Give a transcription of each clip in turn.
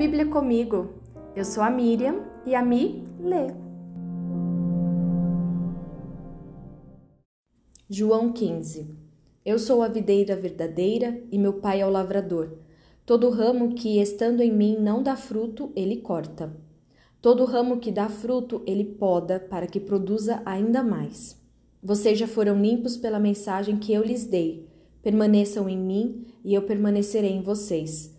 Bíblia comigo. Eu sou a Miriam e a Mi lê. João 15 Eu sou a videira verdadeira e meu pai é o lavrador. Todo ramo que, estando em mim, não dá fruto, ele corta. Todo ramo que dá fruto, ele poda, para que produza ainda mais. Vocês já foram limpos pela mensagem que eu lhes dei. Permaneçam em mim e eu permanecerei em vocês.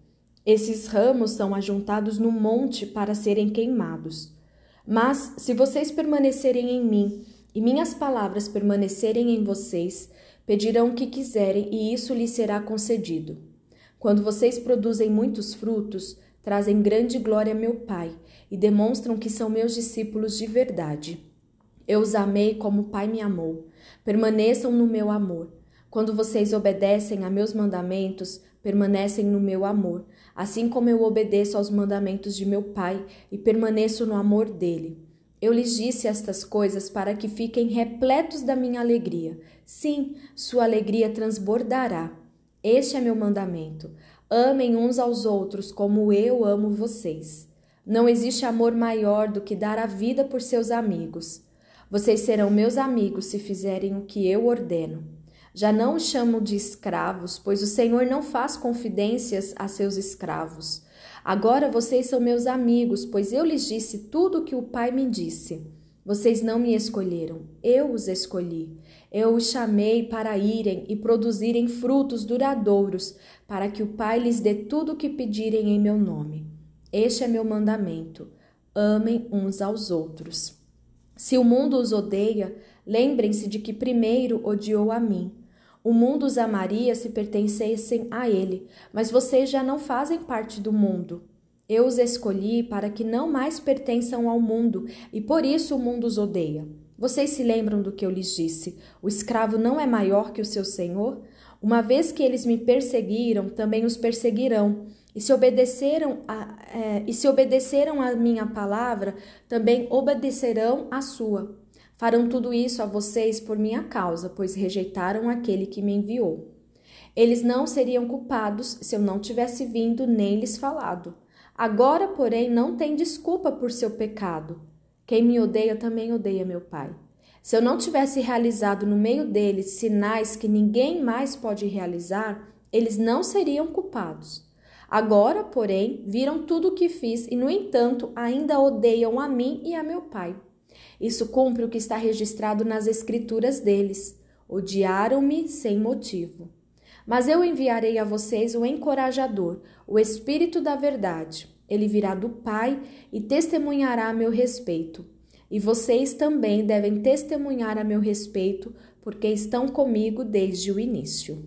Esses ramos são ajuntados no monte para serem queimados. Mas se vocês permanecerem em mim e minhas palavras permanecerem em vocês, pedirão o que quiserem e isso lhes será concedido. Quando vocês produzem muitos frutos, trazem grande glória a meu Pai e demonstram que são meus discípulos de verdade. Eu os amei como o Pai me amou. Permaneçam no meu amor. Quando vocês obedecem a meus mandamentos, permanecem no meu amor, assim como eu obedeço aos mandamentos de meu Pai e permaneço no amor dele. Eu lhes disse estas coisas para que fiquem repletos da minha alegria. Sim, sua alegria transbordará. Este é meu mandamento. Amem uns aos outros como eu amo vocês. Não existe amor maior do que dar a vida por seus amigos. Vocês serão meus amigos se fizerem o que eu ordeno. Já não os chamo de escravos, pois o Senhor não faz confidências a seus escravos. Agora vocês são meus amigos, pois eu lhes disse tudo o que o Pai me disse. Vocês não me escolheram, eu os escolhi. Eu os chamei para irem e produzirem frutos duradouros, para que o Pai lhes dê tudo o que pedirem em meu nome. Este é meu mandamento: amem uns aos outros. Se o mundo os odeia, lembrem-se de que primeiro odiou a mim. O mundo os amaria se pertencessem a ele, mas vocês já não fazem parte do mundo. Eu os escolhi para que não mais pertençam ao mundo, e por isso o mundo os odeia. Vocês se lembram do que eu lhes disse? O escravo não é maior que o seu senhor? Uma vez que eles me perseguiram, também os perseguirão. E se obedeceram a, é, e se obedeceram a minha palavra, também obedecerão a sua. Farão tudo isso a vocês por minha causa, pois rejeitaram aquele que me enviou. Eles não seriam culpados se eu não tivesse vindo nem lhes falado. Agora, porém, não tem desculpa por seu pecado. Quem me odeia também odeia meu Pai. Se eu não tivesse realizado no meio deles sinais que ninguém mais pode realizar, eles não seriam culpados. Agora, porém, viram tudo o que fiz e, no entanto, ainda odeiam a mim e a meu Pai. Isso cumpre o que está registrado nas escrituras deles. Odiaram-me sem motivo. Mas eu enviarei a vocês o encorajador, o Espírito da Verdade. Ele virá do Pai e testemunhará a meu respeito. E vocês também devem testemunhar a meu respeito, porque estão comigo desde o início.